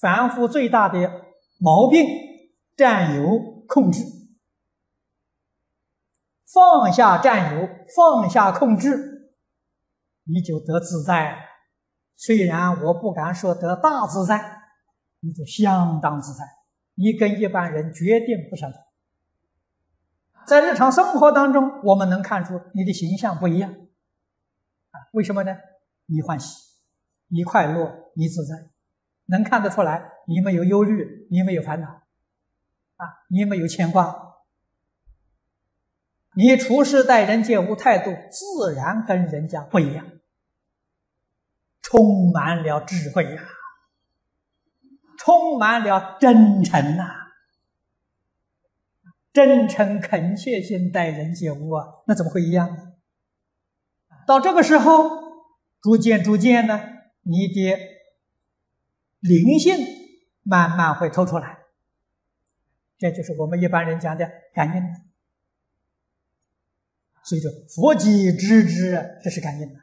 凡夫最大的毛病，占有控制。放下占有，放下控制，你就得自在。虽然我不敢说得大自在，你就相当自在。你跟一般人决定不相同。在日常生活当中，我们能看出你的形象不一样。啊，为什么呢？你欢喜，你快乐，你自在，能看得出来。你没有忧虑，你没有烦恼，啊，你没有牵挂。你处事待人接物态度，自然跟人家不一样，充满了智慧呀、充满了真诚呐、真诚恳切心待人接物啊，那怎么会一样呢？到这个时候，逐渐逐渐呢，你的灵性慢慢会透出来，这就是我们一般人讲的感应。所以说，佛即知之，这是感应的。